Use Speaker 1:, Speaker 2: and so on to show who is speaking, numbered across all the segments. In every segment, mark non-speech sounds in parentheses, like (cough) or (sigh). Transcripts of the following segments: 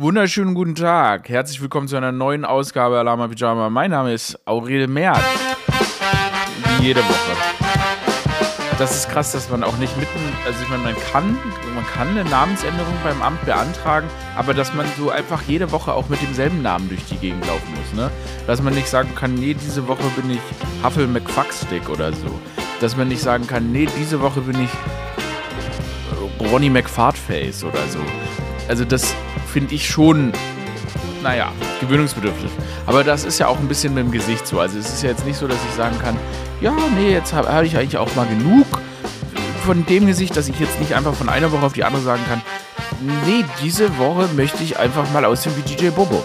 Speaker 1: Wunderschönen guten Tag. Herzlich willkommen zu einer neuen Ausgabe Alama Pyjama. Mein Name ist Aurel Merz. Wie jede Woche. Das ist krass, dass man auch nicht mitten, also ich meine, man kann, man kann eine Namensänderung beim Amt beantragen, aber dass man so einfach jede Woche auch mit demselben Namen durch die Gegend laufen muss, ne? Dass man nicht sagen kann, nee, diese Woche bin ich Huffle McFuckstick oder so. Dass man nicht sagen kann, nee, diese Woche bin ich Ronnie McFartface oder so. Also das finde ich schon, naja, gewöhnungsbedürftig. Aber das ist ja auch ein bisschen mit dem Gesicht so. Also es ist ja jetzt nicht so, dass ich sagen kann, ja, nee, jetzt habe hab ich eigentlich auch mal genug von dem Gesicht, dass ich jetzt nicht einfach von einer Woche auf die andere sagen kann, nee, diese Woche möchte ich einfach mal aussehen wie DJ Bobo.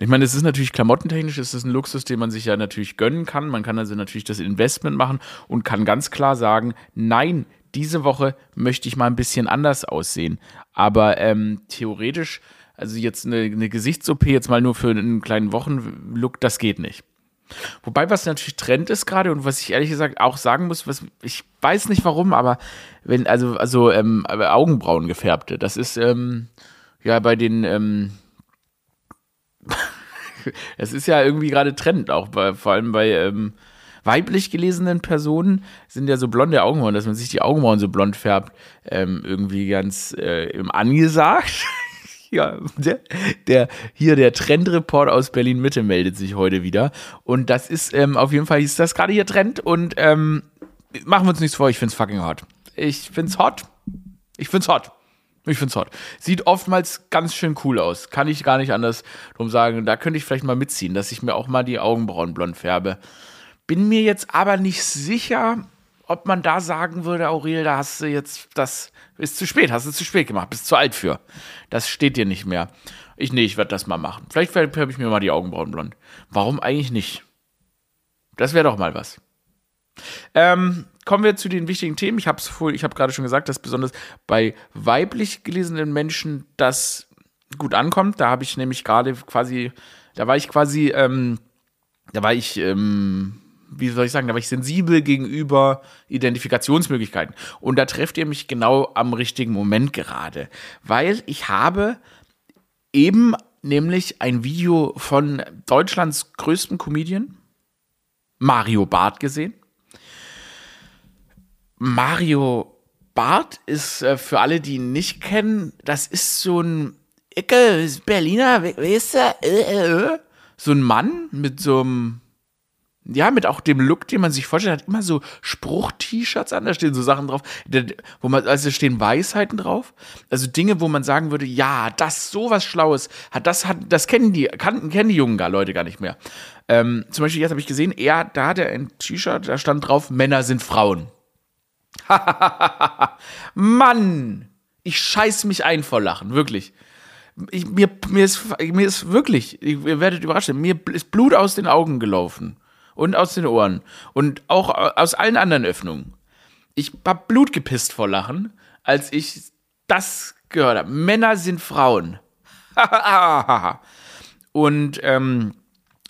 Speaker 1: Ich meine, es ist natürlich klamottentechnisch, es ist ein Luxus, den man sich ja natürlich gönnen kann. Man kann also natürlich das Investment machen und kann ganz klar sagen, nein, diese Woche möchte ich mal ein bisschen anders aussehen. Aber ähm, theoretisch, also jetzt eine, eine Gesichts-OP jetzt mal nur für einen kleinen Wochenlook, das geht nicht. Wobei, was natürlich Trend ist gerade und was ich ehrlich gesagt auch sagen muss, was ich weiß nicht warum, aber wenn, also, also ähm, Augenbrauen gefärbte, das ist ähm, ja bei den, ähm, (laughs) es ist ja irgendwie gerade Trend, auch bei, vor allem bei ähm, weiblich gelesenen Personen sind ja so blonde Augenbrauen, dass man sich die Augenbrauen so blond färbt, ähm, irgendwie ganz äh, angesagt. (laughs) ja, der, der, hier der Trendreport aus Berlin Mitte meldet sich heute wieder. Und das ist, ähm, auf jeden Fall ist das gerade hier Trend und ähm, machen wir uns nichts vor, ich find's fucking hot. Ich find's hot. Ich find's hot. Ich find's hot. Sieht oftmals ganz schön cool aus. Kann ich gar nicht anders drum sagen. Da könnte ich vielleicht mal mitziehen, dass ich mir auch mal die Augenbrauen blond färbe. Bin mir jetzt aber nicht sicher, ob man da sagen würde, Aurel, da hast du jetzt, das ist zu spät, hast du zu spät gemacht, bist zu alt für. Das steht dir nicht mehr. Ich, nee, ich werde das mal machen. Vielleicht färbe ich mir mal die Augenbrauen blond. Warum eigentlich nicht? Das wäre doch mal was. Ähm, kommen wir zu den wichtigen Themen. Ich habe ich habe gerade schon gesagt, dass besonders bei weiblich gelesenen Menschen das gut ankommt. Da habe ich nämlich gerade quasi, da war ich quasi, ähm, da war ich ähm, wie soll ich sagen, da war ich sensibel gegenüber Identifikationsmöglichkeiten. Und da trefft ihr mich genau am richtigen Moment gerade, weil ich habe eben nämlich ein Video von Deutschlands größten Comedian, Mario Barth, gesehen. Mario Barth ist äh, für alle, die ihn nicht kennen, das ist so ein Ecke, Berliner, äh, äh, äh, so ein Mann mit so einem ja, mit auch dem Look, den man sich vorstellt, hat immer so Spruch-T-Shirts an, da stehen so Sachen drauf, wo man, also stehen Weisheiten drauf, also Dinge, wo man sagen würde, ja, das sowas Schlaues hat, das hat, das kennen die, kannten, kennen die jungen gar Leute gar nicht mehr. Ähm, zum Beispiel jetzt habe ich gesehen, er, da hat er ein T-Shirt, da stand drauf, Männer sind Frauen. (laughs) Mann, ich scheiß mich ein vor Lachen, wirklich. Ich, mir, mir, ist, mir ist wirklich, ihr werdet überrascht, mir ist Blut aus den Augen gelaufen und aus den Ohren und auch aus allen anderen Öffnungen. Ich hab Blut gepisst vor Lachen, als ich das gehört habe. Männer sind Frauen. (laughs) und ähm,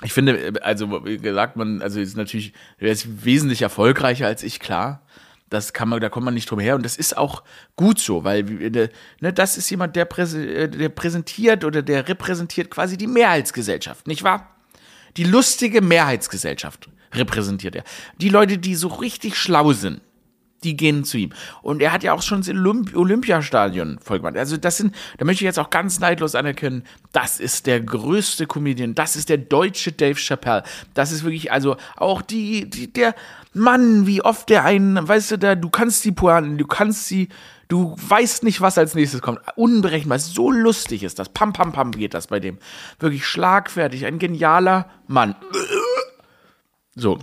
Speaker 1: ich finde, also wie gesagt, man, also ist natürlich, er ist wesentlich erfolgreicher als ich, klar. Das kann man, da kommt man nicht drum her. Und das ist auch gut so, weil ne, das ist jemand, der, präse, der präsentiert oder der repräsentiert quasi die Mehrheitsgesellschaft, nicht wahr? Die lustige Mehrheitsgesellschaft repräsentiert er. Die Leute, die so richtig schlau sind, die gehen zu ihm. Und er hat ja auch schon das Olymp Olympiastadion vollgemacht. Also das sind, da möchte ich jetzt auch ganz neidlos anerkennen, das ist der größte Comedian, das ist der deutsche Dave Chappelle. Das ist wirklich, also auch die, die der Mann, wie oft der einen, weißt du, da, du kannst die Pointen, du kannst sie, du weißt nicht, was als nächstes kommt. Unberechenbar, so lustig ist das. Pam, pam, pam geht das bei dem. Wirklich schlagfertig, ein genialer Mann. (clears throat) So.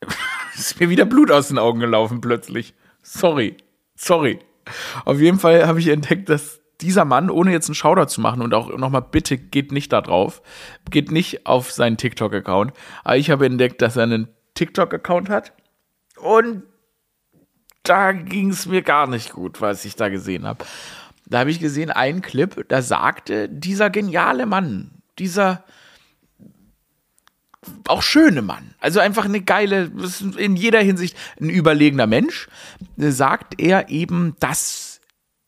Speaker 1: (laughs) ist mir wieder Blut aus den Augen gelaufen plötzlich. Sorry. Sorry. Auf jeden Fall habe ich entdeckt, dass dieser Mann, ohne jetzt einen Schauder zu machen und auch nochmal bitte geht nicht da drauf, geht nicht auf seinen TikTok-Account. Aber ich habe entdeckt, dass er einen TikTok-Account hat und da ging es mir gar nicht gut, was ich da gesehen habe. Da habe ich gesehen einen Clip, da sagte dieser geniale Mann, dieser auch schöne Mann, also einfach eine geile, in jeder Hinsicht ein überlegener Mensch, sagt er eben, dass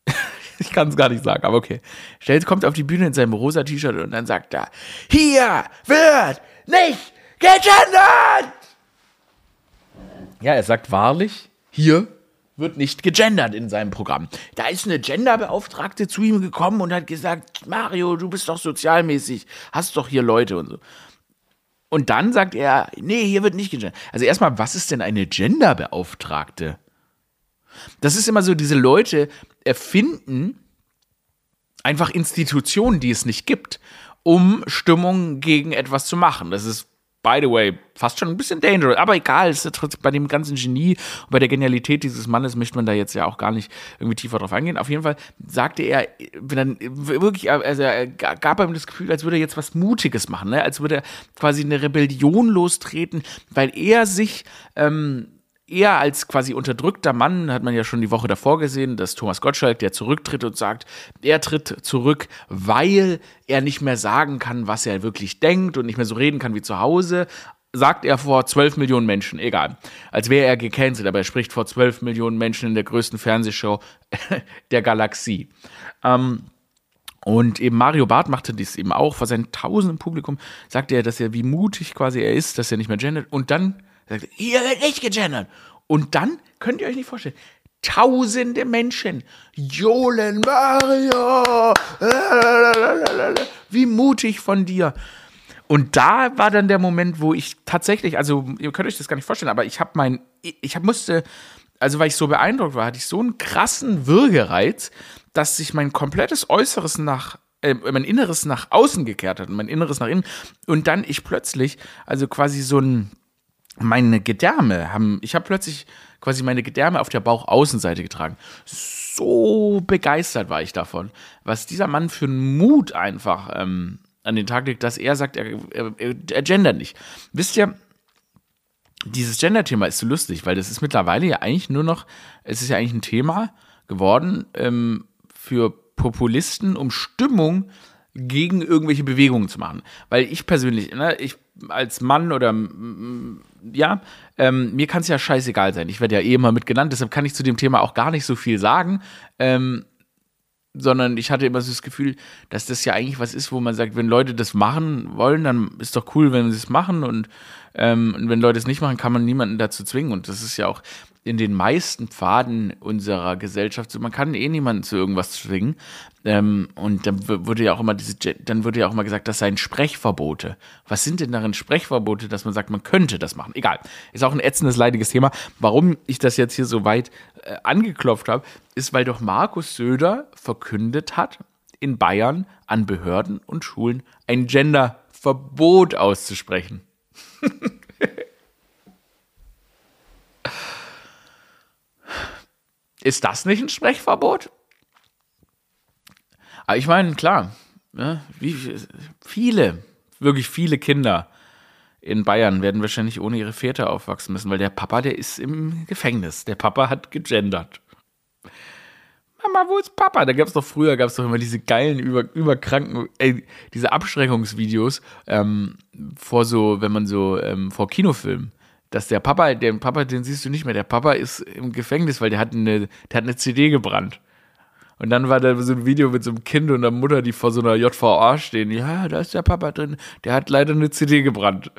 Speaker 1: (laughs) Ich kann es gar nicht sagen, aber okay. Stellt kommt auf die Bühne in seinem rosa T-Shirt und dann sagt er, hier wird nicht gegendert! Ja, er sagt wahrlich, hier wird nicht gegendert in seinem Programm. Da ist eine Genderbeauftragte zu ihm gekommen und hat gesagt, Mario, du bist doch sozialmäßig, hast doch hier Leute und so. Und dann sagt er, nee, hier wird nicht gegendert. Also erstmal, was ist denn eine Genderbeauftragte? Das ist immer so, diese Leute erfinden einfach Institutionen, die es nicht gibt, um Stimmung gegen etwas zu machen. Das ist by the way, fast schon ein bisschen dangerous. Aber egal, ist bei dem ganzen Genie und bei der Genialität dieses Mannes möchte man da jetzt ja auch gar nicht irgendwie tiefer drauf eingehen. Auf jeden Fall sagte er, dann wirklich, also er gab ihm das Gefühl, als würde er jetzt was Mutiges machen, ne? als würde er quasi eine Rebellion lostreten, weil er sich ähm, er als quasi unterdrückter Mann, hat man ja schon die Woche davor gesehen, dass Thomas Gottschalk, der zurücktritt und sagt, er tritt zurück, weil er nicht mehr sagen kann, was er wirklich denkt und nicht mehr so reden kann wie zu Hause, sagt er vor 12 Millionen Menschen, egal. Als wäre er gecancelt, aber er spricht vor 12 Millionen Menschen in der größten Fernsehshow (laughs) der Galaxie. Ähm, und eben Mario Barth machte dies eben auch vor seinem tausenden Publikum, sagte er, dass er, wie mutig quasi er ist, dass er nicht mehr gendert. Und dann Sagt, hier wird nicht gegendert. Und dann könnt ihr euch nicht vorstellen, tausende Menschen johlen Mario. Wie mutig von dir. Und da war dann der Moment, wo ich tatsächlich, also ihr könnt euch das gar nicht vorstellen, aber ich habe mein, ich hab, musste, also weil ich so beeindruckt war, hatte ich so einen krassen Würgereiz, dass sich mein komplettes Äußeres nach äh, mein Inneres nach außen gekehrt hat und mein Inneres nach innen und dann ich plötzlich also quasi so ein meine Gedärme haben, ich habe plötzlich quasi meine Gedärme auf der Bauchaußenseite getragen. So begeistert war ich davon, was dieser Mann für einen Mut einfach ähm, an den Tag legt, dass er sagt, er, er, er gendert nicht. Wisst ihr, dieses Gender-Thema ist so lustig, weil das ist mittlerweile ja eigentlich nur noch, es ist ja eigentlich ein Thema geworden ähm, für Populisten, um Stimmung gegen irgendwelche Bewegungen zu machen. Weil ich persönlich, ne, ich als Mann oder ja, ähm, mir kann es ja scheißegal sein. Ich werde ja eh immer mit genannt, deshalb kann ich zu dem Thema auch gar nicht so viel sagen. Ähm, sondern ich hatte immer so das Gefühl, dass das ja eigentlich was ist, wo man sagt, wenn Leute das machen wollen, dann ist doch cool, wenn sie es machen und, ähm, und wenn Leute es nicht machen, kann man niemanden dazu zwingen und das ist ja auch in den meisten Pfaden unserer Gesellschaft man kann eh niemanden zu irgendwas zwingen ähm, und dann wurde ja auch immer diese, dann wurde ja auch immer gesagt, das seien Sprechverbote. Was sind denn darin Sprechverbote, dass man sagt, man könnte das machen? Egal. Ist auch ein ätzendes, leidiges Thema. Warum ich das jetzt hier so weit äh, angeklopft habe, ist, weil doch Markus Söder verkündet hat, in Bayern an Behörden und Schulen ein Genderverbot auszusprechen. (laughs) ist das nicht ein Sprechverbot? Aber ich meine, klar, ne, wie viele, wirklich viele Kinder in Bayern werden wahrscheinlich ohne ihre Väter aufwachsen müssen, weil der Papa, der ist im Gefängnis. Der Papa hat gegendert. Mama, wo ist Papa? Da gab es doch früher, gab es doch immer diese geilen, über, überkranken, ey, diese Abschreckungsvideos ähm, vor so, wenn man so, ähm, vor Kinofilmen. Dass der Papa, den Papa, den siehst du nicht mehr. Der Papa ist im Gefängnis, weil der hat eine, der hat eine CD gebrannt. Und dann war da so ein Video mit so einem Kind und einer Mutter, die vor so einer JVA stehen. Ja, da ist der Papa drin. Der hat leider eine CD gebrannt.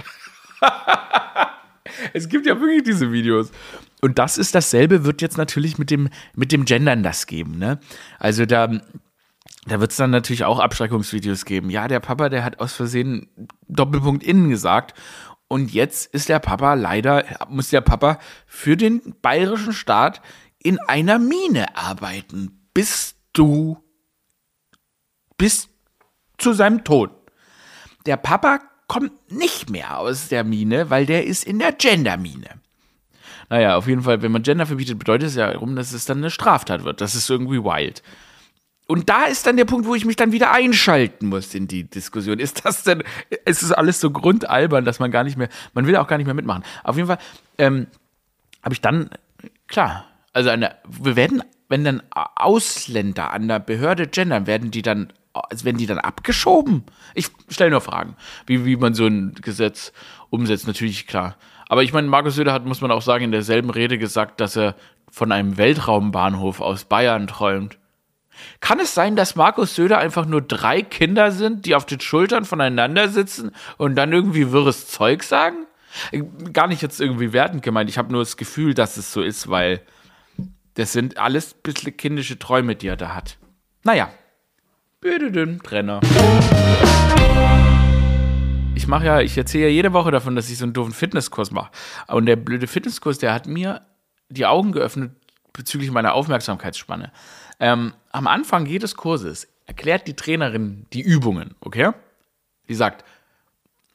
Speaker 1: (laughs) es gibt ja wirklich diese Videos. Und das ist dasselbe, wird jetzt natürlich mit dem, mit dem Gendern das geben. Ne? Also da, da wird es dann natürlich auch Abschreckungsvideos geben. Ja, der Papa, der hat aus Versehen Doppelpunkt innen gesagt. Und jetzt ist der Papa leider, muss der Papa für den bayerischen Staat in einer Mine arbeiten bist du bis zu seinem Tod. Der Papa kommt nicht mehr aus der Mine, weil der ist in der Gendermine. Naja, auf jeden Fall, wenn man Gender verbietet, bedeutet es ja darum, dass es dann eine Straftat wird. Das ist irgendwie wild. Und da ist dann der Punkt, wo ich mich dann wieder einschalten muss in die Diskussion. Ist das denn, ist es alles so grundalbern, dass man gar nicht mehr, man will auch gar nicht mehr mitmachen. Auf jeden Fall ähm, habe ich dann, klar, also eine, wir werden wenn dann Ausländer an der Behörde gendern, werden die dann, werden die dann abgeschoben? Ich stelle nur Fragen, wie, wie man so ein Gesetz umsetzt, natürlich klar. Aber ich meine, Markus Söder hat, muss man auch sagen, in derselben Rede gesagt, dass er von einem Weltraumbahnhof aus Bayern träumt. Kann es sein, dass Markus Söder einfach nur drei Kinder sind, die auf den Schultern voneinander sitzen und dann irgendwie wirres Zeug sagen? Gar nicht jetzt irgendwie wertend gemeint. Ich habe nur das Gefühl, dass es so ist, weil das sind alles ein bisschen kindische Träume, die er da hat. Naja. Bitte den Trenner. Ich mache ja, ich erzähle ja jede Woche davon, dass ich so einen doofen Fitnesskurs mache. Und der blöde Fitnesskurs, der hat mir die Augen geöffnet bezüglich meiner Aufmerksamkeitsspanne. Ähm, am Anfang jedes Kurses erklärt die Trainerin die Übungen, okay? Die sagt,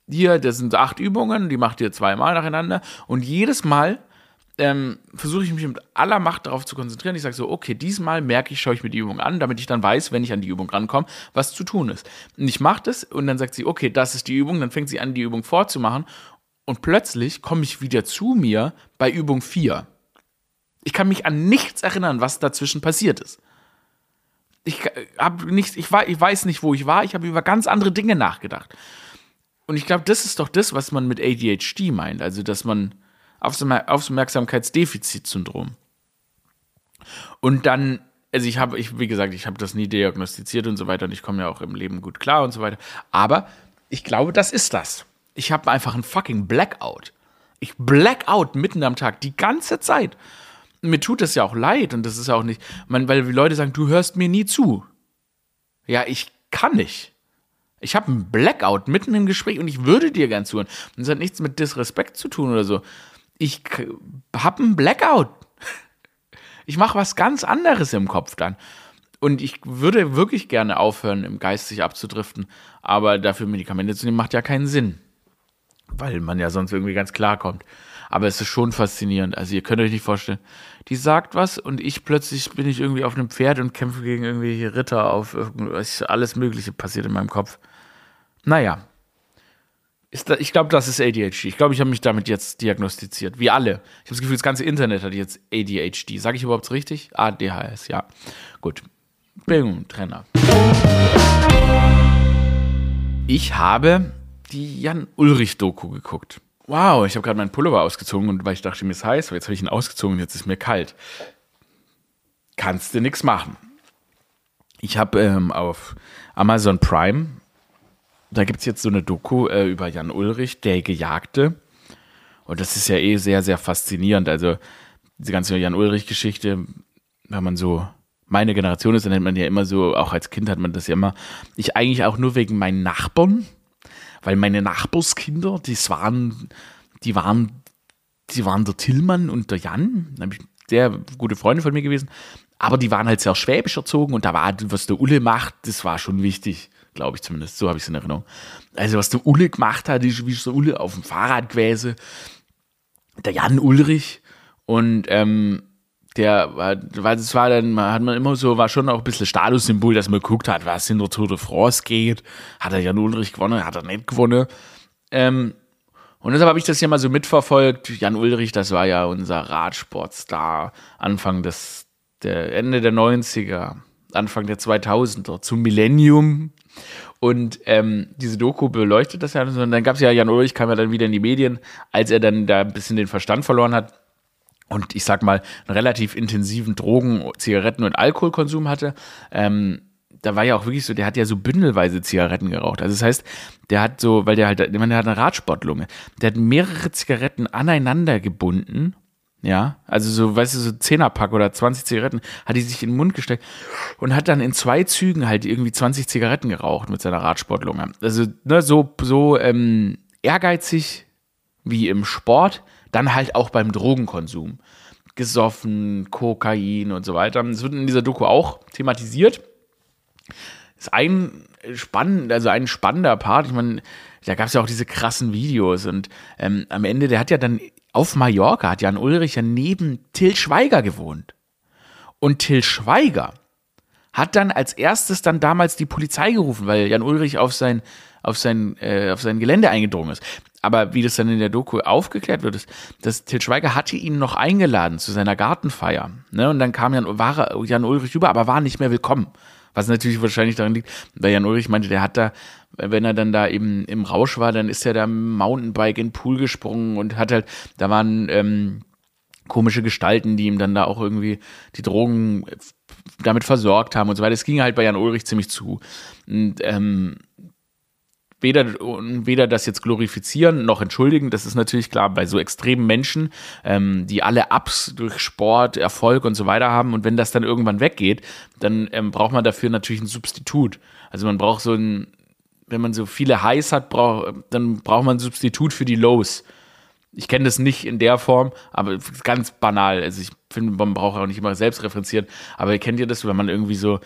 Speaker 1: hier, das sind acht Übungen, die macht ihr zweimal nacheinander und jedes Mal ähm, versuche ich mich mit aller Macht darauf zu konzentrieren. Ich sage so, okay, diesmal merke ich, schaue ich mir die Übung an, damit ich dann weiß, wenn ich an die Übung rankomme, was zu tun ist. Und ich mache das und dann sagt sie, okay, das ist die Übung, dann fängt sie an, die Übung vorzumachen und plötzlich komme ich wieder zu mir bei Übung 4. Ich kann mich an nichts erinnern, was dazwischen passiert ist. Ich, hab nichts, ich, war, ich weiß nicht, wo ich war, ich habe über ganz andere Dinge nachgedacht. Und ich glaube, das ist doch das, was man mit ADHD meint. Also, dass man Aufmerksamkeitsdefizitsyndrom. Und dann, also ich habe, ich, wie gesagt, ich habe das nie diagnostiziert und so weiter und ich komme ja auch im Leben gut klar und so weiter. Aber ich glaube, das ist das. Ich habe einfach einen fucking Blackout. Ich blackout mitten am Tag, die ganze Zeit. Mir tut das ja auch leid und das ist ja auch nicht, man, weil die Leute sagen, du hörst mir nie zu. Ja, ich kann nicht. Ich habe einen Blackout mitten im Gespräch und ich würde dir gern zuhören. Und das hat nichts mit Disrespekt zu tun oder so. Ich habe einen Blackout. Ich mache was ganz anderes im Kopf dann. Und ich würde wirklich gerne aufhören, im Geist sich abzudriften. Aber dafür Medikamente zu nehmen, macht ja keinen Sinn. Weil man ja sonst irgendwie ganz klar kommt. Aber es ist schon faszinierend. Also ihr könnt euch nicht vorstellen. Die sagt was und ich plötzlich bin ich irgendwie auf einem Pferd und kämpfe gegen irgendwelche Ritter auf alles Mögliche passiert in meinem Kopf. Naja. Da, ich glaube, das ist ADHD. Ich glaube, ich habe mich damit jetzt diagnostiziert. Wie alle. Ich habe das Gefühl, das ganze Internet hat jetzt ADHD. Sage ich überhaupt richtig? ADHS, ja. Gut. Bing, Trainer. Ich habe die Jan-Ulrich-Doku geguckt. Wow, ich habe gerade meinen Pullover ausgezogen und weil ich dachte, mir ist heiß, aber jetzt habe ich ihn ausgezogen und jetzt ist mir kalt. Kannst du nichts machen. Ich habe ähm, auf Amazon Prime da gibt es jetzt so eine Doku äh, über Jan Ulrich, der Gejagte. Und das ist ja eh sehr, sehr faszinierend. Also diese ganze Jan Ulrich-Geschichte, wenn man so meine Generation ist, dann nennt man ja immer so, auch als Kind hat man das ja immer, ich eigentlich auch nur wegen meinen Nachbarn, weil meine Nachbarskinder, die waren, die waren, die waren der Tillmann und der Jan, sehr gute Freunde von mir gewesen, aber die waren halt sehr schwäbisch erzogen und da war, was der Ulle macht, das war schon wichtig glaube ich zumindest. So habe ich es in Erinnerung. Also, was der Ulle gemacht hat, ist, wie so Ulle auf dem Fahrrad gewesen. Der Jan Ulrich. Und ähm, der war, das war dann, hat man immer so, war schon auch ein bisschen Statussymbol, dass man geguckt hat, was in der Tour de France geht. Hat er Jan Ulrich gewonnen, hat er nicht gewonnen. Ähm, und deshalb habe ich das ja mal so mitverfolgt. Jan Ulrich, das war ja unser Radsportstar Anfang des, der Ende der 90er, Anfang der 2000er, zum Millennium und ähm, diese Doku beleuchtet das ja. Und dann gab es ja, Jan Ulrich kam ja dann wieder in die Medien, als er dann da ein bisschen den Verstand verloren hat und ich sag mal einen relativ intensiven Drogen-, Zigaretten- und Alkoholkonsum hatte. Ähm, da war ja auch wirklich so, der hat ja so bündelweise Zigaretten geraucht. Also das heißt, der hat so, weil der halt, ich meine, der hat eine Radsportlunge, der hat mehrere Zigaretten aneinander gebunden ja, also so, weißt du, so Zehnerpack oder 20 Zigaretten hat die sich in den Mund gesteckt und hat dann in zwei Zügen halt irgendwie 20 Zigaretten geraucht mit seiner Radsportlunge. Also, ne, so, so ähm, ehrgeizig wie im Sport, dann halt auch beim Drogenkonsum. Gesoffen, Kokain und so weiter. Das wird in dieser Doku auch thematisiert. ist ein spannend, also ein spannender Part. Ich meine, da gab es ja auch diese krassen Videos und ähm, am Ende, der hat ja dann auf Mallorca hat Jan Ulrich ja neben Till Schweiger gewohnt. Und Till Schweiger hat dann als erstes dann damals die Polizei gerufen, weil Jan Ulrich auf sein, auf sein, äh, auf sein Gelände eingedrungen ist. Aber wie das dann in der Doku aufgeklärt wird, ist, dass Till Schweiger hatte ihn noch eingeladen zu seiner Gartenfeier. Ne? Und dann kam Jan, war Jan Ulrich rüber, aber war nicht mehr willkommen. Was natürlich wahrscheinlich daran liegt, weil Jan Ulrich meinte, der hat da, wenn er dann da eben im Rausch war, dann ist er da Mountainbike in den Pool gesprungen und hat halt, da waren, ähm, komische Gestalten, die ihm dann da auch irgendwie die Drogen damit versorgt haben und so weiter. Es ging halt bei Jan Ulrich ziemlich zu. Und, ähm, weder, weder das jetzt glorifizieren noch entschuldigen. Das ist natürlich klar bei so extremen Menschen, ähm, die alle Ups durch Sport, Erfolg und so weiter haben. Und wenn das dann irgendwann weggeht, dann ähm, braucht man dafür natürlich ein Substitut. Also man braucht so ein, wenn man so viele Highs hat, brauch, dann braucht man ein Substitut für die Lows. Ich kenne das nicht in der Form, aber ganz banal. Also ich finde, man braucht auch nicht immer selbst referenzieren. Aber kennt ihr das, wenn man irgendwie so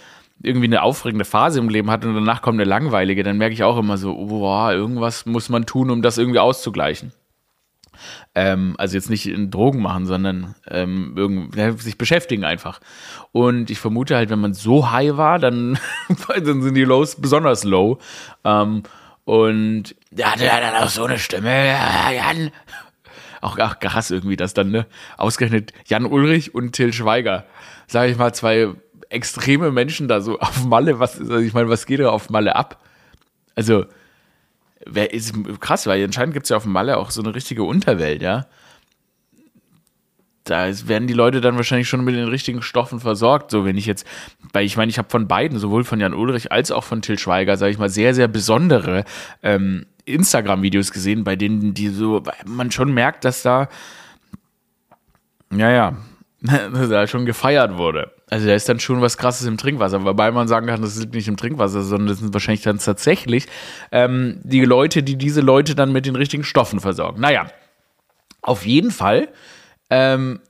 Speaker 1: irgendwie eine aufregende Phase im Leben hat und danach kommt eine langweilige, dann merke ich auch immer so, boah, irgendwas muss man tun, um das irgendwie auszugleichen. Ähm, also jetzt nicht in Drogen machen, sondern ähm, irgendwie, ja, sich beschäftigen einfach. Und ich vermute halt, wenn man so high war, dann, (laughs) dann sind die Lows besonders low. Ähm, und ja, der hat dann auch so eine Stimme, ja, Jan. Auch, auch krass irgendwie, dass dann, ne, ausgerechnet Jan Ulrich und Till Schweiger, sage ich mal, zwei extreme Menschen da so (laughs) auf Malle, was, also ich meine, was geht da auf Malle ab? Also, wer ist krass, weil anscheinend gibt es ja auf Malle auch so eine richtige Unterwelt, ja. Da werden die Leute dann wahrscheinlich schon mit den richtigen Stoffen versorgt. So, wenn ich jetzt, weil ich meine, ich habe von beiden, sowohl von Jan Ulrich als auch von Till Schweiger, sage ich mal, sehr, sehr besondere ähm, Instagram-Videos gesehen, bei denen die so, man schon merkt, dass da, ja, ja, (laughs) da schon gefeiert wurde. Also da ist dann schon was Krasses im Trinkwasser, wobei man sagen kann, das liegt nicht im Trinkwasser, sondern das sind wahrscheinlich dann tatsächlich ähm, die Leute, die diese Leute dann mit den richtigen Stoffen versorgen. Naja, auf jeden Fall ähm,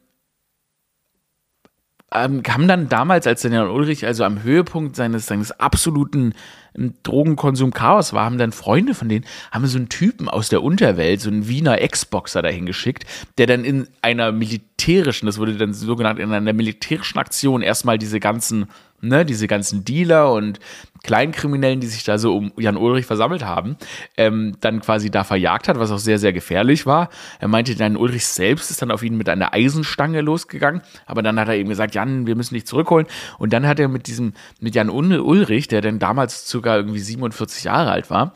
Speaker 1: ähm, kam dann damals, als Daniel Ulrich also am Höhepunkt seines, seines absoluten ähm, Drogenkonsum-Chaos war, haben dann Freunde von denen, haben so einen Typen aus der Unterwelt, so einen Wiener Ex-Boxer dahin geschickt, der dann in einer militärischen, das wurde dann so genannt, in einer militärischen Aktion erstmal diese ganzen ne, diese ganzen Dealer und Kleinkriminellen, die sich da so um Jan Ulrich versammelt haben, ähm, dann quasi da verjagt hat, was auch sehr, sehr gefährlich war. Er meinte, Jan Ulrich selbst ist dann auf ihn mit einer Eisenstange losgegangen, aber dann hat er eben gesagt, Jan, wir müssen dich zurückholen. Und dann hat er mit diesem, mit Jan Ulrich, der dann damals sogar irgendwie 47 Jahre alt war,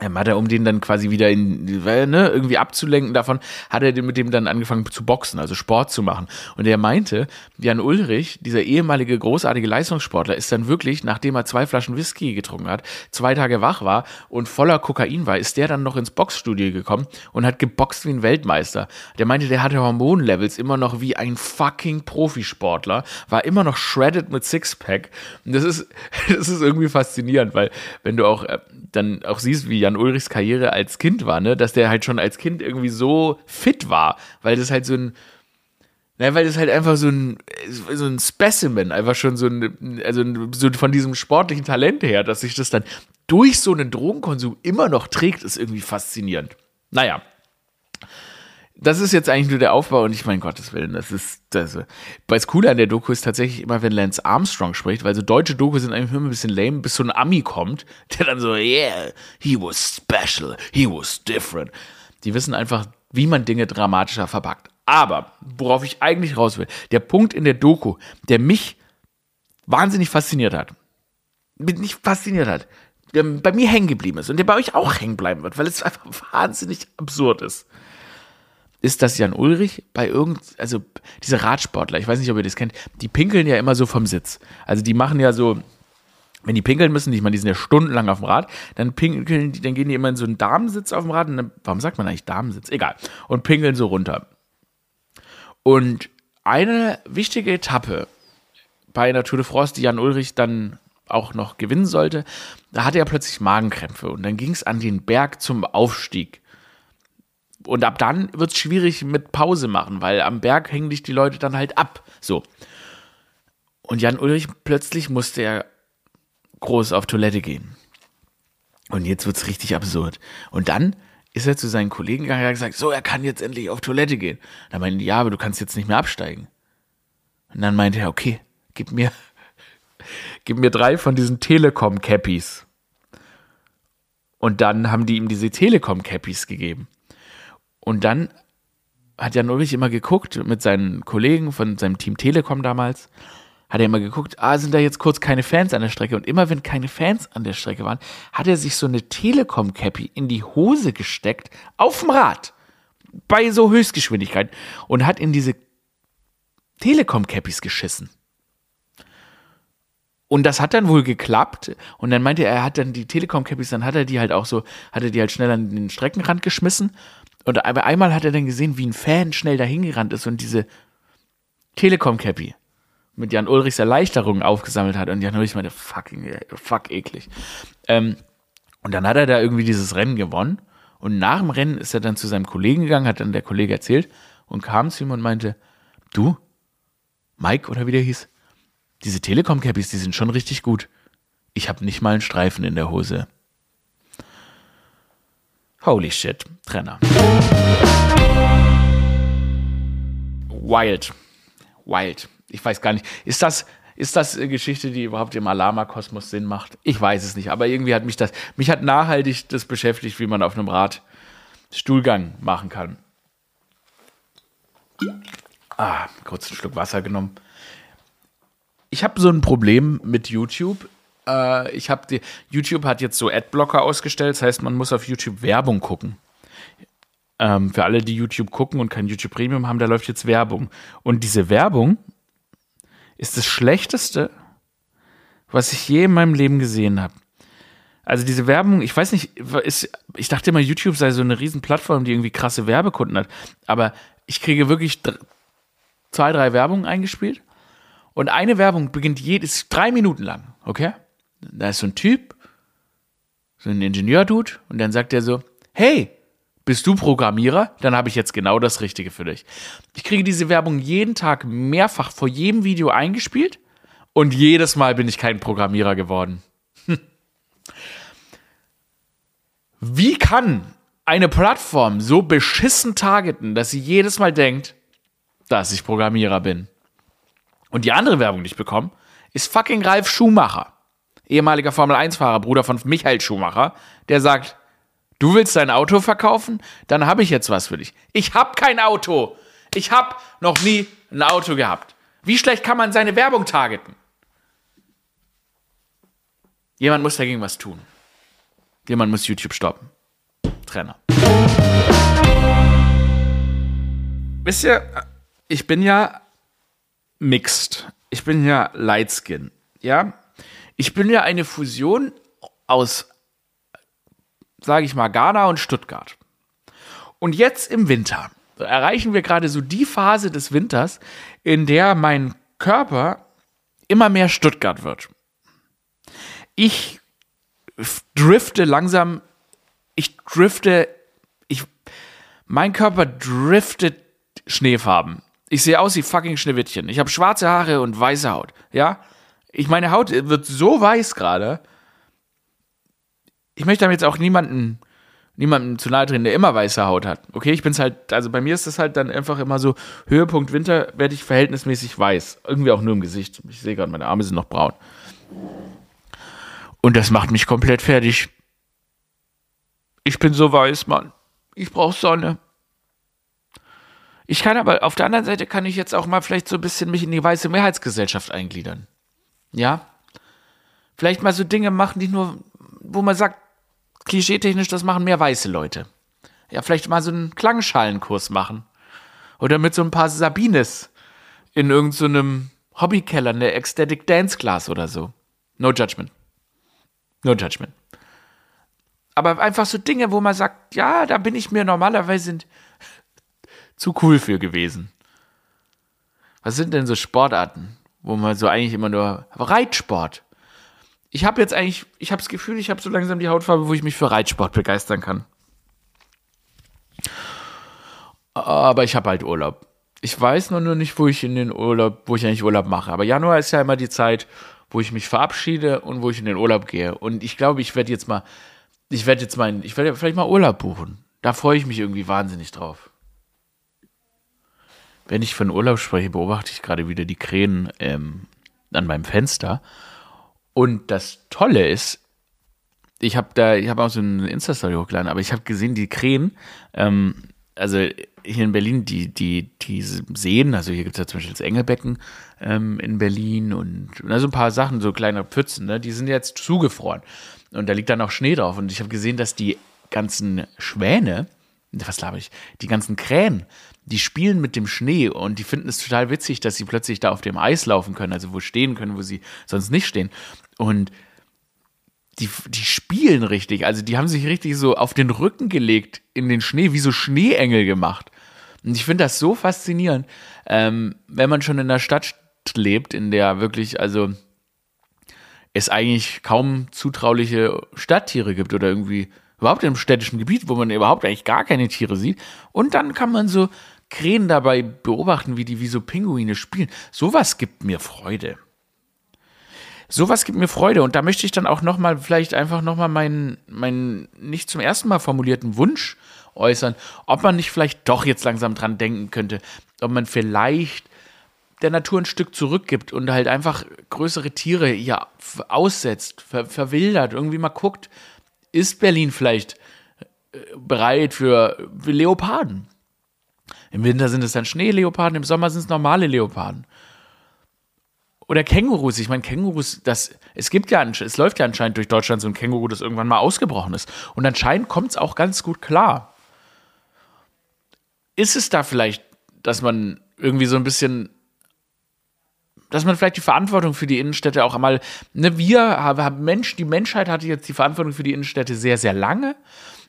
Speaker 1: hat er, um den dann quasi wieder in, ne, irgendwie abzulenken davon, hat er mit dem dann angefangen zu boxen, also Sport zu machen. Und er meinte, Jan Ulrich, dieser ehemalige großartige Leistungssportler, ist dann wirklich, nachdem er zwei Flaschen Whisky getrunken hat, zwei Tage wach war und voller Kokain war, ist der dann noch ins Boxstudio gekommen und hat geboxt wie ein Weltmeister. Der meinte, der hatte Hormonlevels immer noch wie ein fucking Profisportler, war immer noch shredded mit Sixpack. Und das ist, (laughs) das ist irgendwie faszinierend, weil wenn du auch äh, dann auch siehst, wie Jan Ulrichs Karriere als Kind war, ne, dass der halt schon als Kind irgendwie so fit war, weil das halt so ein, na, weil das halt einfach so ein, so ein Specimen, einfach schon so ein, also so von diesem sportlichen Talent her, dass sich das dann durch so einen Drogenkonsum immer noch trägt, ist irgendwie faszinierend. Naja, das ist jetzt eigentlich nur der Aufbau und ich mein Gottes Willen, das ist das. Das Coole an der Doku ist tatsächlich immer, wenn Lance Armstrong spricht, weil so deutsche Doku sind eigentlich immer ein bisschen lame, bis so ein Ami kommt, (laughs) der dann so, yeah, he was special, he was different. Die wissen einfach, wie man Dinge dramatischer verpackt. Aber, worauf ich eigentlich raus will, der Punkt in der Doku, der mich wahnsinnig fasziniert hat, nicht fasziniert hat, der bei mir hängen geblieben ist und der bei euch auch hängen bleiben wird, weil es einfach (laughs) wahnsinnig absurd ist ist, dass Jan Ulrich bei irgend, also diese Radsportler, ich weiß nicht, ob ihr das kennt, die pinkeln ja immer so vom Sitz. Also die machen ja so, wenn die pinkeln müssen, ich meine, die sind ja stundenlang auf dem Rad, dann pinkeln die, dann gehen die immer in so einen Damensitz auf dem Rad und dann, warum sagt man eigentlich Damensitz? Egal. Und pinkeln so runter. Und eine wichtige Etappe bei einer Tour de France, die Jan Ulrich dann auch noch gewinnen sollte, da hatte er plötzlich Magenkrämpfe und dann ging es an den Berg zum Aufstieg. Und ab dann wird es schwierig mit Pause machen, weil am Berg hängen dich die Leute dann halt ab. So. Und Jan Ulrich plötzlich musste er groß auf Toilette gehen. Und jetzt wird es richtig absurd. Und dann ist er zu seinen Kollegen gegangen und hat gesagt, so, er kann jetzt endlich auf Toilette gehen. Da meinte ja, aber du kannst jetzt nicht mehr absteigen. Und dann meinte er, okay, gib mir, (laughs) gib mir drei von diesen Telekom-Cappies. Und dann haben die ihm diese Telekom-Cappies gegeben. Und dann hat Jan Ulrich immer geguckt mit seinen Kollegen von seinem Team Telekom damals, hat er immer geguckt, ah, sind da jetzt kurz keine Fans an der Strecke? Und immer wenn keine Fans an der Strecke waren, hat er sich so eine Telekom-Cappy in die Hose gesteckt, auf dem Rad. bei so Höchstgeschwindigkeit und hat in diese Telekom-Cappies geschissen. Und das hat dann wohl geklappt. Und dann meinte er, er hat dann die Telekom-Cappies, dann hat er die halt auch so, hat er die halt schnell an den Streckenrand geschmissen. Und einmal hat er dann gesehen, wie ein Fan schnell dahin gerannt ist und diese Telekom-Cappy mit Jan Ulrichs Erleichterung aufgesammelt hat. Und Jan Ulrich meinte, fucking, fuck eklig. Ähm, und dann hat er da irgendwie dieses Rennen gewonnen. Und nach dem Rennen ist er dann zu seinem Kollegen gegangen, hat dann der Kollege erzählt und kam zu ihm und meinte, du, Mike oder wie der hieß, diese Telekom-Cappies, die sind schon richtig gut. Ich habe nicht mal einen Streifen in der Hose. Holy shit, Trenner. Wild. Wild. Ich weiß gar nicht. Ist das, ist das eine Geschichte, die überhaupt im Alama-Kosmos Sinn macht? Ich weiß es nicht. Aber irgendwie hat mich das, mich hat nachhaltig das beschäftigt, wie man auf einem Rad Stuhlgang machen kann. Ah, kurz einen Schluck Wasser genommen. Ich habe so ein Problem mit YouTube. Äh, ich habe die YouTube hat jetzt so Adblocker ausgestellt, das heißt, man muss auf YouTube Werbung gucken. Ähm, für alle, die YouTube gucken und kein YouTube Premium haben, da läuft jetzt Werbung. Und diese Werbung ist das Schlechteste, was ich je in meinem Leben gesehen habe. Also diese Werbung, ich weiß nicht, ist, ich dachte immer, YouTube sei so eine riesen Plattform, die irgendwie krasse Werbekunden hat. Aber ich kriege wirklich zwei, drei Werbungen eingespielt. Und eine Werbung beginnt jedes drei Minuten lang, okay? Da ist so ein Typ, so ein Ingenieur-Dude, und dann sagt er so: Hey, bist du Programmierer? Dann habe ich jetzt genau das Richtige für dich. Ich kriege diese Werbung jeden Tag mehrfach vor jedem Video eingespielt und jedes Mal bin ich kein Programmierer geworden. Hm. Wie kann eine Plattform so beschissen targeten, dass sie jedes Mal denkt, dass ich Programmierer bin? Und die andere Werbung, die ich bekomme, ist fucking Ralf Schumacher, ehemaliger Formel-1-Fahrer, Bruder von Michael Schumacher, der sagt, Du willst dein Auto verkaufen? Dann habe ich jetzt was für dich. Ich habe kein Auto. Ich habe noch nie ein Auto gehabt. Wie schlecht kann man seine Werbung targeten? Jemand muss dagegen was tun. Jemand muss YouTube stoppen. Trenner. Wisst ihr, ich bin ja mixed. Ich bin ja light skin. Ja? Ich bin ja eine Fusion aus sage ich mal, Ghana und Stuttgart. Und jetzt im Winter erreichen wir gerade so die Phase des Winters, in der mein Körper immer mehr Stuttgart wird. Ich drifte langsam, ich drifte, ich, mein Körper driftet Schneefarben. Ich sehe aus wie fucking Schneewittchen. Ich habe schwarze Haare und weiße Haut. Ja, ich meine Haut wird so weiß gerade ich möchte damit jetzt auch niemanden, niemanden zu nahe treten, der immer weiße Haut hat. Okay, ich bin es halt, also bei mir ist es halt dann einfach immer so, Höhepunkt Winter werde ich verhältnismäßig weiß. Irgendwie auch nur im Gesicht. Ich sehe gerade, meine Arme sind noch braun. Und das macht mich komplett fertig. Ich bin so weiß, Mann. Ich brauche Sonne. Ich kann aber, auf der anderen Seite kann ich jetzt auch mal vielleicht so ein bisschen mich in die weiße Mehrheitsgesellschaft eingliedern. Ja? Vielleicht mal so Dinge machen, die nur, wo man sagt, klischeetechnisch, das machen mehr weiße Leute. Ja, vielleicht mal so einen Klangschalenkurs machen. Oder mit so ein paar Sabines in irgendeinem so Hobbykeller, eine Ecstatic Dance Class oder so. No judgment. No judgment. Aber einfach so Dinge, wo man sagt, ja, da bin ich mir normalerweise (laughs) zu cool für gewesen. Was sind denn so Sportarten, wo man so eigentlich immer nur Reitsport ich habe jetzt eigentlich, ich habe das Gefühl, ich habe so langsam die Hautfarbe, wo ich mich für Reitsport begeistern kann. Aber ich habe halt Urlaub. Ich weiß noch nur nicht, wo ich in den Urlaub, wo ich eigentlich Urlaub mache. Aber Januar ist ja immer die Zeit, wo ich mich verabschiede und wo ich in den Urlaub gehe. Und ich glaube, ich werde jetzt mal, ich werde jetzt mal, ich werde vielleicht mal Urlaub buchen. Da freue ich mich irgendwie wahnsinnig drauf. Wenn ich von Urlaub spreche, beobachte ich gerade wieder die Krähen ähm, an meinem Fenster. Und das Tolle ist, ich habe da, ich habe auch so eine Insta-Story hochgeladen, aber ich habe gesehen, die Krähen, ähm, also hier in Berlin, die, die, die Seen, also hier gibt es ja zum Beispiel das Engelbecken ähm, in Berlin und also ein paar Sachen, so kleine Pfützen, ne, die sind jetzt zugefroren. Und da liegt dann auch Schnee drauf. Und ich habe gesehen, dass die ganzen Schwäne, was glaube ich, die ganzen Krähen, die spielen mit dem Schnee und die finden es total witzig, dass sie plötzlich da auf dem Eis laufen können, also wo stehen können, wo sie sonst nicht stehen. Und die, die spielen richtig, also die haben sich richtig so auf den Rücken gelegt in den Schnee, wie so Schneeengel gemacht. Und ich finde das so faszinierend, ähm, wenn man schon in der Stadt lebt, in der wirklich, also es eigentlich kaum zutrauliche Stadttiere gibt oder irgendwie überhaupt im städtischen Gebiet, wo man überhaupt eigentlich gar keine Tiere sieht. Und dann kann man so Krähen dabei beobachten, wie die wie so Pinguine spielen. Sowas gibt mir Freude. Sowas gibt mir Freude und da möchte ich dann auch nochmal, vielleicht einfach nochmal meinen, meinen nicht zum ersten Mal formulierten Wunsch äußern, ob man nicht vielleicht doch jetzt langsam dran denken könnte, ob man vielleicht der Natur ein Stück zurückgibt und halt einfach größere Tiere ja aussetzt, ver verwildert, irgendwie mal guckt, ist Berlin vielleicht äh, bereit für, Leoparden? Im Winter sind es dann Schneeleoparden, im Sommer sind es normale Leoparden. Oder Kängurus. Ich meine, Kängurus, das, es gibt ja, es läuft ja anscheinend durch Deutschland so ein Känguru, das irgendwann mal ausgebrochen ist. Und anscheinend kommt es auch ganz gut klar. Ist es da vielleicht, dass man irgendwie so ein bisschen dass man vielleicht die Verantwortung für die Innenstädte auch einmal, ne, wir haben Mensch, die Menschheit hatte jetzt die Verantwortung für die Innenstädte sehr, sehr lange.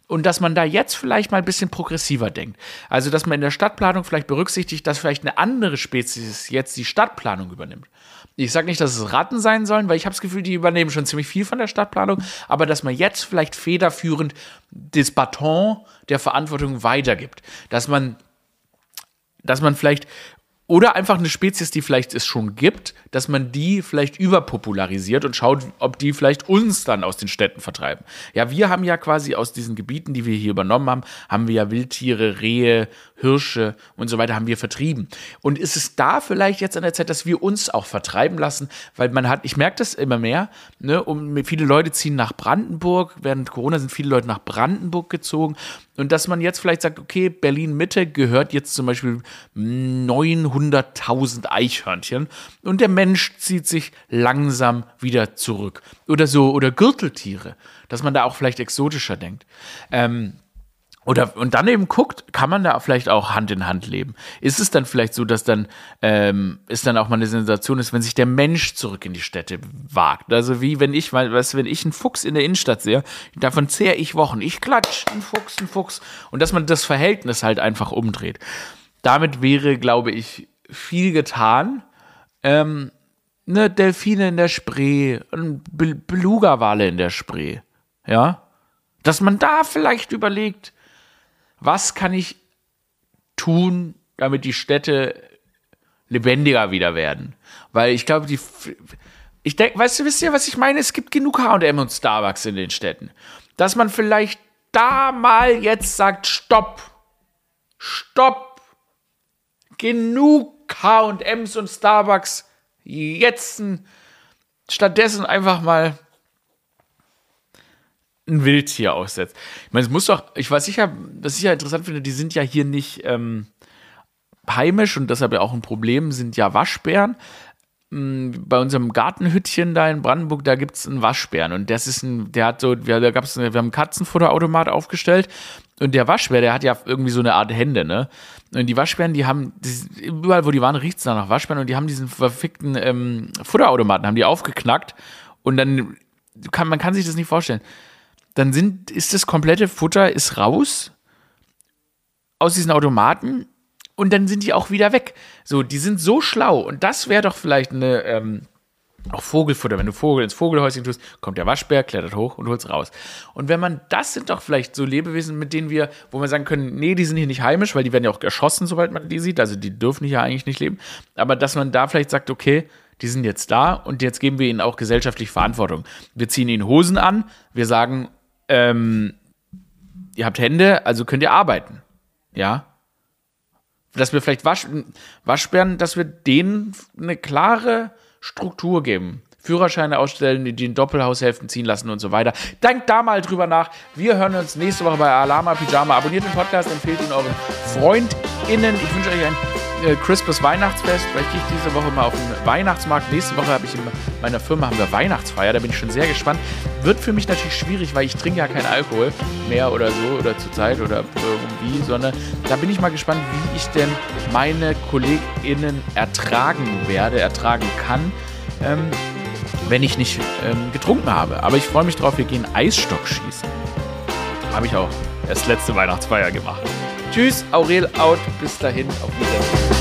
Speaker 1: Und dass man da jetzt vielleicht mal ein bisschen progressiver denkt. Also, dass man in der Stadtplanung vielleicht berücksichtigt, dass vielleicht eine andere Spezies jetzt die Stadtplanung übernimmt. Ich sage nicht, dass es Ratten sein sollen, weil ich habe das Gefühl, die übernehmen schon ziemlich viel von der Stadtplanung, aber dass man jetzt vielleicht federführend das Baton der Verantwortung weitergibt. Dass man dass man vielleicht oder einfach eine Spezies, die vielleicht es schon gibt, dass man die vielleicht überpopularisiert und schaut, ob die vielleicht uns dann aus den Städten vertreiben. Ja, wir haben ja quasi aus diesen Gebieten, die wir hier übernommen haben, haben wir ja Wildtiere, Rehe, Hirsche und so weiter haben wir vertrieben. Und ist es da vielleicht jetzt an der Zeit, dass wir uns auch vertreiben lassen? Weil man hat, ich merke das immer mehr, ne, um, viele Leute ziehen nach Brandenburg, während Corona sind viele Leute nach Brandenburg gezogen und dass man jetzt vielleicht sagt, okay, Berlin Mitte gehört jetzt zum Beispiel 900.000 Eichhörnchen und der Mensch zieht sich langsam wieder zurück. Oder so, oder Gürteltiere, dass man da auch vielleicht exotischer denkt. Ähm, oder und dann eben guckt, kann man da vielleicht auch Hand in Hand leben? Ist es dann vielleicht so, dass dann ähm, ist dann auch mal eine Sensation ist, wenn sich der Mensch zurück in die Städte wagt? Also wie wenn ich, weil, weißt, wenn ich einen Fuchs in der Innenstadt sehe, davon zehre ich Wochen. Ich klatsch, ein Fuchs, ein Fuchs. Und dass man das Verhältnis halt einfach umdreht. Damit wäre, glaube ich, viel getan. Ähm, ne, Delfine in der Spree, Beluga-Wale in der Spree. Ja? Dass man da vielleicht überlegt, was kann ich tun, damit die Städte lebendiger wieder werden? Weil ich glaube, die. Ich denke, weißt du, wisst ihr, was ich meine? Es gibt genug HM und Starbucks in den Städten. Dass man vielleicht da mal jetzt sagt: Stopp! Stopp! Genug HMs und Starbucks. Jetzt stattdessen einfach mal ein Wildtier aussetzt. Ich meine, es muss doch, ich weiß sicher, was ich ja interessant finde, die sind ja hier nicht ähm, heimisch und deshalb ja auch ein Problem, sind ja Waschbären. Bei unserem Gartenhüttchen da in Brandenburg, da gibt es einen Waschbären. Und das ist ein, der hat so, wir, da gab's, wir haben einen Katzenfutterautomat aufgestellt. Und der Waschbär, der hat ja irgendwie so eine Art Hände, ne? Und die Waschbären, die haben, die, überall wo die waren, riecht es nach Waschbären. Und die haben diesen verfickten ähm, Futterautomaten, haben die aufgeknackt. Und dann kann, man kann sich das nicht vorstellen. Dann sind, ist das komplette Futter ist raus aus diesen Automaten und dann sind die auch wieder weg. So, die sind so schlau und das wäre doch vielleicht eine, ähm, auch Vogelfutter, wenn du Vogel ins Vogelhäuschen tust, kommt der Waschbär, klettert hoch und holt's raus. Und wenn man, das sind doch vielleicht so Lebewesen, mit denen wir, wo wir sagen können, nee, die sind hier nicht heimisch, weil die werden ja auch erschossen, sobald man die sieht, also die dürfen hier eigentlich nicht leben. Aber dass man da vielleicht sagt, okay, die sind jetzt da und jetzt geben wir ihnen auch gesellschaftlich Verantwortung. Wir ziehen ihnen Hosen an, wir sagen, ähm, ihr habt Hände, also könnt ihr arbeiten. Ja. Dass wir vielleicht Wasch, Waschbären, dass wir denen eine klare Struktur geben. Führerscheine ausstellen, die in Doppelhaushälften ziehen lassen und so weiter. Denkt da mal drüber nach. Wir hören uns nächste Woche bei Alama Pyjama. Abonniert den Podcast, empfehlt ihn euren FreundInnen. Ich wünsche euch ein äh, Christmas Weihnachtsfest. Vielleicht gehe ich diese Woche mal auf den Weihnachtsmarkt. Nächste Woche habe ich in meiner Firma haben wir Weihnachtsfeier. Da bin ich schon sehr gespannt. Wird für mich natürlich schwierig, weil ich trinke ja keinen Alkohol mehr oder so oder zur Zeit oder irgendwie, sondern da bin ich mal gespannt, wie ich denn meine KollegInnen ertragen werde, ertragen kann. Ähm, wenn ich nicht ähm, getrunken habe. Aber ich freue mich drauf, wir gehen Eisstock schießen. Habe ich auch erst letzte Weihnachtsfeier gemacht. Tschüss, Aurel out. Bis dahin, auf Wiedersehen.